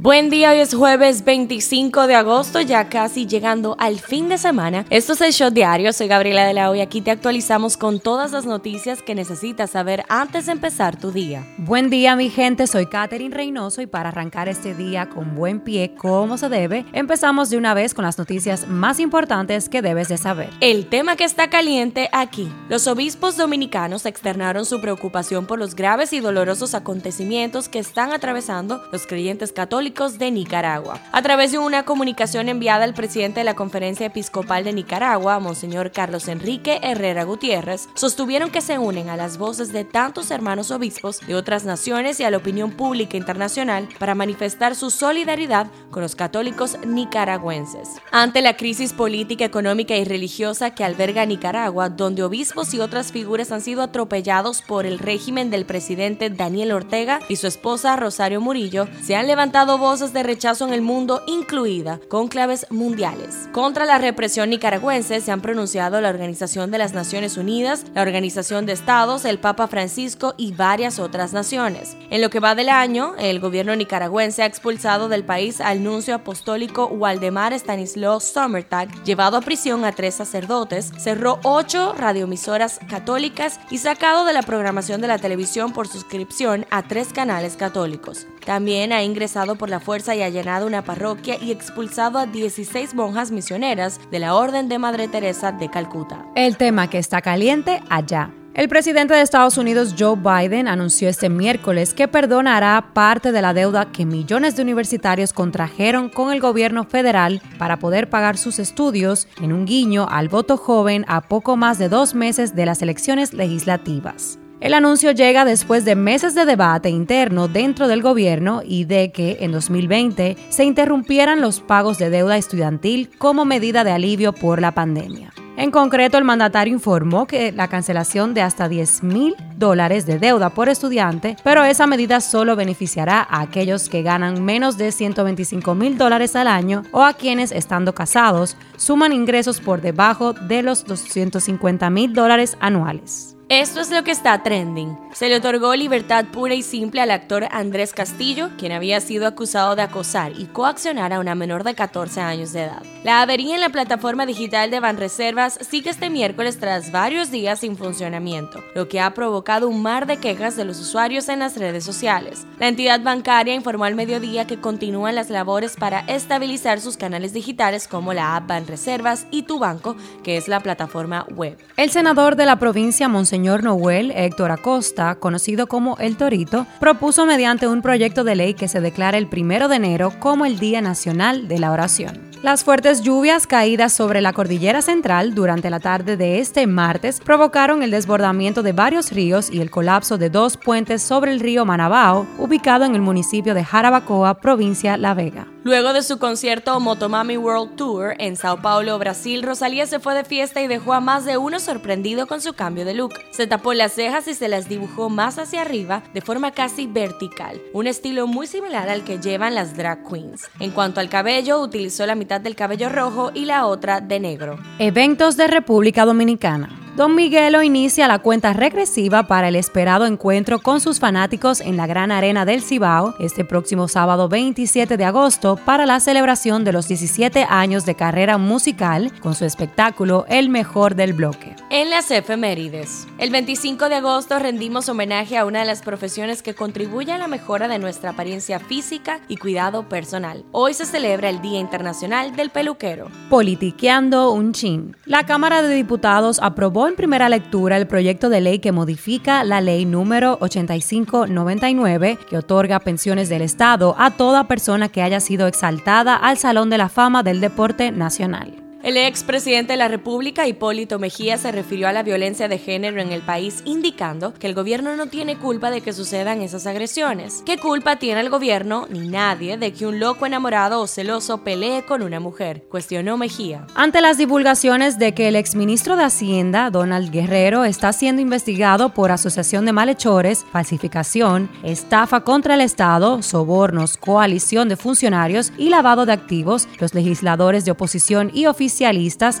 Buen día, hoy es jueves 25 de agosto, ya casi llegando al fin de semana. Esto es el Show Diario, soy Gabriela de la Hoy, aquí te actualizamos con todas las noticias que necesitas saber antes de empezar tu día. Buen día mi gente, soy Katherine Reynoso y para arrancar este día con buen pie como se debe, empezamos de una vez con las noticias más importantes que debes de saber. El tema que está caliente aquí. Los obispos dominicanos externaron su preocupación por los graves y dolorosos acontecimientos que están atravesando los creyentes católicos de Nicaragua. A través de una comunicación enviada al presidente de la Conferencia Episcopal de Nicaragua, Monseñor Carlos Enrique Herrera Gutiérrez, sostuvieron que se unen a las voces de tantos hermanos obispos de otras naciones y a la opinión pública internacional para manifestar su solidaridad con los católicos nicaragüenses. Ante la crisis política, económica y religiosa que alberga Nicaragua, donde obispos y otras figuras han sido atropellados por el régimen del presidente Daniel Ortega y su esposa Rosario Murillo, se han levantado voces de rechazo en el mundo, incluida conclaves mundiales. Contra la represión nicaragüense se han pronunciado la Organización de las Naciones Unidas, la Organización de Estados, el Papa Francisco y varias otras naciones. En lo que va del año, el gobierno nicaragüense ha expulsado del país al nuncio apostólico Waldemar Stanislaw Sommertag, llevado a prisión a tres sacerdotes, cerró ocho radioemisoras católicas y sacado de la programación de la televisión por suscripción a tres canales católicos. También ha ingresado por la fuerza y allanado una parroquia y expulsado a 16 monjas misioneras de la Orden de Madre Teresa de Calcuta. El tema que está caliente allá. El presidente de Estados Unidos, Joe Biden, anunció este miércoles que perdonará parte de la deuda que millones de universitarios contrajeron con el gobierno federal para poder pagar sus estudios en un guiño al voto joven a poco más de dos meses de las elecciones legislativas. El anuncio llega después de meses de debate interno dentro del gobierno y de que en 2020 se interrumpieran los pagos de deuda estudiantil como medida de alivio por la pandemia. En concreto, el mandatario informó que la cancelación de hasta 10 mil dólares de deuda por estudiante, pero esa medida solo beneficiará a aquellos que ganan menos de 125 mil dólares al año o a quienes, estando casados, suman ingresos por debajo de los 250 mil dólares anuales. Esto es lo que está trending. Se le otorgó libertad pura y simple al actor Andrés Castillo, quien había sido acusado de acosar y coaccionar a una menor de 14 años de edad. La avería en la plataforma digital de Banreservas sigue este miércoles tras varios días sin funcionamiento, lo que ha provocado un mar de quejas de los usuarios en las redes sociales. La entidad bancaria informó al mediodía que continúan las labores para estabilizar sus canales digitales como la app Banreservas y Tu Banco, que es la plataforma web. El senador de la provincia, Monseñor señor Noel Héctor Acosta, conocido como El Torito, propuso mediante un proyecto de ley que se declara el primero de enero como el Día Nacional de la Oración. Las fuertes lluvias caídas sobre la cordillera central durante la tarde de este martes provocaron el desbordamiento de varios ríos y el colapso de dos puentes sobre el río Manabao, ubicado en el municipio de Jarabacoa, provincia La Vega. Luego de su concierto Motomami World Tour en Sao Paulo, Brasil, Rosalía se fue de fiesta y dejó a más de uno sorprendido con su cambio de look. Se tapó las cejas y se las dibujó más hacia arriba de forma casi vertical, un estilo muy similar al que llevan las drag queens. En cuanto al cabello, utilizó la mitad del cabello rojo y la otra de negro. Eventos de República Dominicana. Don Miguelo inicia la cuenta regresiva para el esperado encuentro con sus fanáticos en la Gran Arena del Cibao este próximo sábado 27 de agosto para la celebración de los 17 años de carrera musical con su espectáculo El Mejor del Bloque. En las efemérides, el 25 de agosto rendimos homenaje a una de las profesiones que contribuye a la mejora de nuestra apariencia física y cuidado personal. Hoy se celebra el Día Internacional del Peluquero. Politiqueando un chin. La Cámara de Diputados aprobó en primera lectura el proyecto de ley que modifica la ley número 8599 que otorga pensiones del Estado a toda persona que haya sido exaltada al Salón de la Fama del Deporte Nacional. El expresidente de la República, Hipólito Mejía, se refirió a la violencia de género en el país, indicando que el gobierno no tiene culpa de que sucedan esas agresiones. ¿Qué culpa tiene el gobierno ni nadie de que un loco enamorado o celoso pelee con una mujer? Cuestionó Mejía. Ante las divulgaciones de que el exministro de Hacienda, Donald Guerrero, está siendo investigado por asociación de malhechores, falsificación, estafa contra el Estado, sobornos, coalición de funcionarios y lavado de activos, los legisladores de oposición y oficiales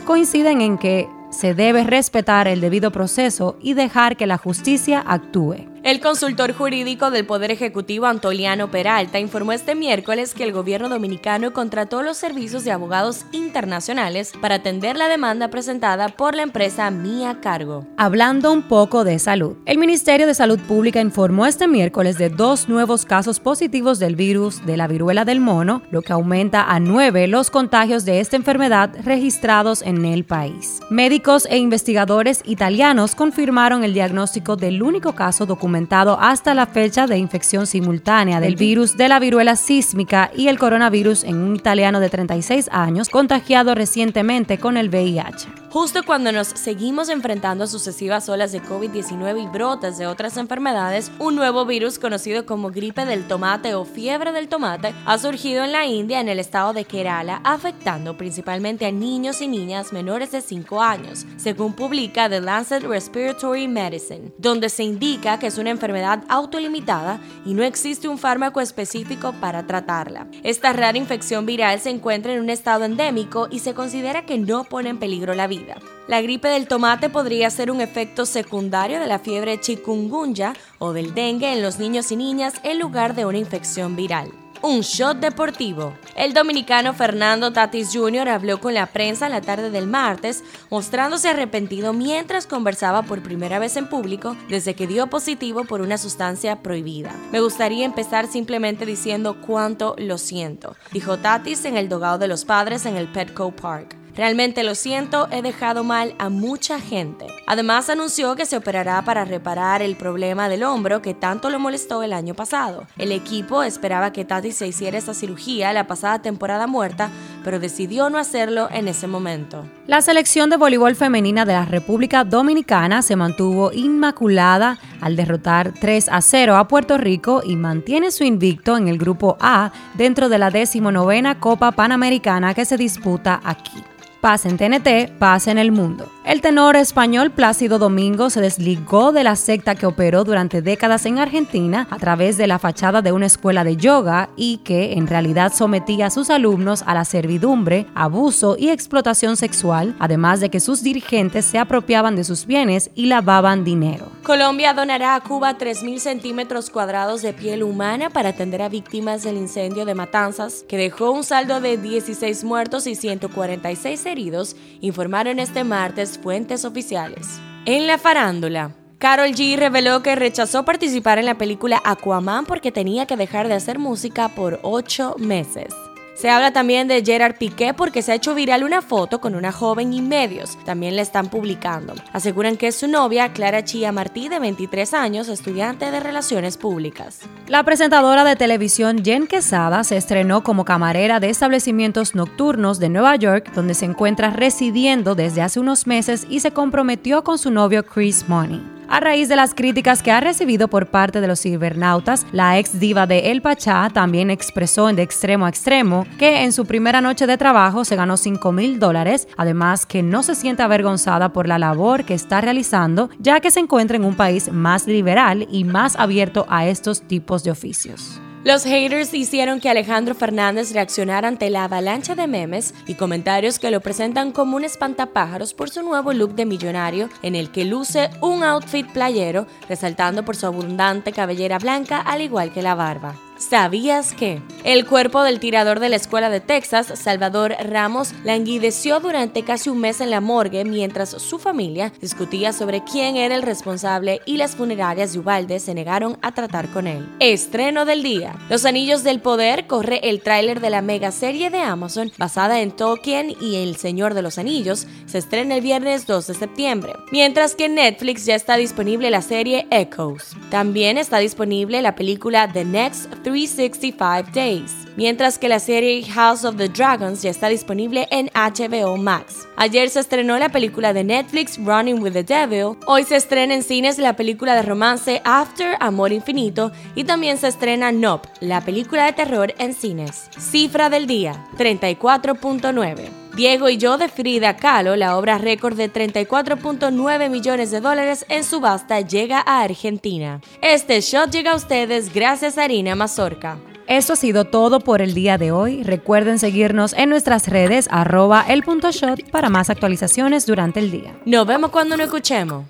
coinciden en que se debe respetar el debido proceso y dejar que la justicia actúe. El consultor jurídico del Poder Ejecutivo Antoliano Peralta informó este miércoles que el gobierno dominicano contrató los servicios de abogados internacionales para atender la demanda presentada por la empresa Mía Cargo. Hablando un poco de salud, el Ministerio de Salud Pública informó este miércoles de dos nuevos casos positivos del virus de la viruela del mono, lo que aumenta a nueve los contagios de esta enfermedad registrados en el país. Médicos e investigadores italianos confirmaron el diagnóstico del único caso documentado documentado hasta la fecha de infección simultánea del virus de la viruela sísmica y el coronavirus en un italiano de 36 años contagiado recientemente con el VIH. Justo cuando nos seguimos enfrentando a sucesivas olas de COVID-19 y brotes de otras enfermedades, un nuevo virus conocido como gripe del tomate o fiebre del tomate ha surgido en la India en el estado de Kerala, afectando principalmente a niños y niñas menores de 5 años, según publica The Lancet Respiratory Medicine, donde se indica que es una enfermedad autolimitada y no existe un fármaco específico para tratarla. Esta rara infección viral se encuentra en un estado endémico y se considera que no pone en peligro la vida la gripe del tomate podría ser un efecto secundario de la fiebre chikungunya o del dengue en los niños y niñas en lugar de una infección viral. Un shot deportivo. El dominicano Fernando Tatis Jr. habló con la prensa la tarde del martes, mostrándose arrepentido mientras conversaba por primera vez en público desde que dio positivo por una sustancia prohibida. Me gustaría empezar simplemente diciendo cuánto lo siento, dijo Tatis en el dogado de los padres en el Petco Park. Realmente lo siento, he dejado mal a mucha gente. Además anunció que se operará para reparar el problema del hombro que tanto lo molestó el año pasado. El equipo esperaba que Tati se hiciera esta cirugía la pasada temporada muerta, pero decidió no hacerlo en ese momento. La selección de voleibol femenina de la República Dominicana se mantuvo inmaculada al derrotar 3 a 0 a Puerto Rico y mantiene su invicto en el grupo A dentro de la decimonovena Copa Panamericana que se disputa aquí. Paz en TNT, paz en el mundo. El tenor español Plácido Domingo se desligó de la secta que operó durante décadas en Argentina a través de la fachada de una escuela de yoga y que en realidad sometía a sus alumnos a la servidumbre, abuso y explotación sexual, además de que sus dirigentes se apropiaban de sus bienes y lavaban dinero. Colombia donará a Cuba 3.000 centímetros cuadrados de piel humana para atender a víctimas del incendio de Matanzas, que dejó un saldo de 16 muertos y 146 heridos, informaron este martes fuentes oficiales. En la farándula, Carol G reveló que rechazó participar en la película Aquaman porque tenía que dejar de hacer música por ocho meses. Se habla también de Gerard Piqué porque se ha hecho viral una foto con una joven y medios. También la están publicando. Aseguran que es su novia, Clara Chía Martí, de 23 años, estudiante de Relaciones Públicas. La presentadora de televisión Jen Quesada se estrenó como camarera de establecimientos nocturnos de Nueva York, donde se encuentra residiendo desde hace unos meses y se comprometió con su novio Chris Money. A raíz de las críticas que ha recibido por parte de los cibernautas, la ex diva de El Pachá también expresó en de extremo a extremo que en su primera noche de trabajo se ganó 5 mil dólares, además que no se siente avergonzada por la labor que está realizando, ya que se encuentra en un país más liberal y más abierto a estos tipos de oficios. Los haters hicieron que Alejandro Fernández reaccionara ante la avalancha de memes y comentarios que lo presentan como un espantapájaros por su nuevo look de millonario en el que luce un outfit playero resaltando por su abundante cabellera blanca al igual que la barba. ¿Sabías que? El cuerpo del tirador de la escuela de Texas, Salvador Ramos, languideció durante casi un mes en la morgue mientras su familia discutía sobre quién era el responsable y las funerarias de Ubalde se negaron a tratar con él. Estreno del día. Los Anillos del Poder corre el tráiler de la mega serie de Amazon basada en Tolkien y El Señor de los Anillos. Se estrena el viernes 2 de septiembre. Mientras que en Netflix ya está disponible la serie Echoes. También está disponible la película The Next 365 Days, mientras que la serie House of the Dragons ya está disponible en HBO Max. Ayer se estrenó la película de Netflix Running with the Devil, hoy se estrena en cines la película de romance After Amor Infinito y también se estrena Nope, la película de terror en cines. Cifra del día, 34.9. Diego y yo de Frida Kahlo, la obra récord de 34.9 millones de dólares en subasta, llega a Argentina. Este shot llega a ustedes gracias a Harina Mazorca. Esto ha sido todo por el día de hoy. Recuerden seguirnos en nuestras redes arroba el punto shot para más actualizaciones durante el día. Nos vemos cuando nos escuchemos.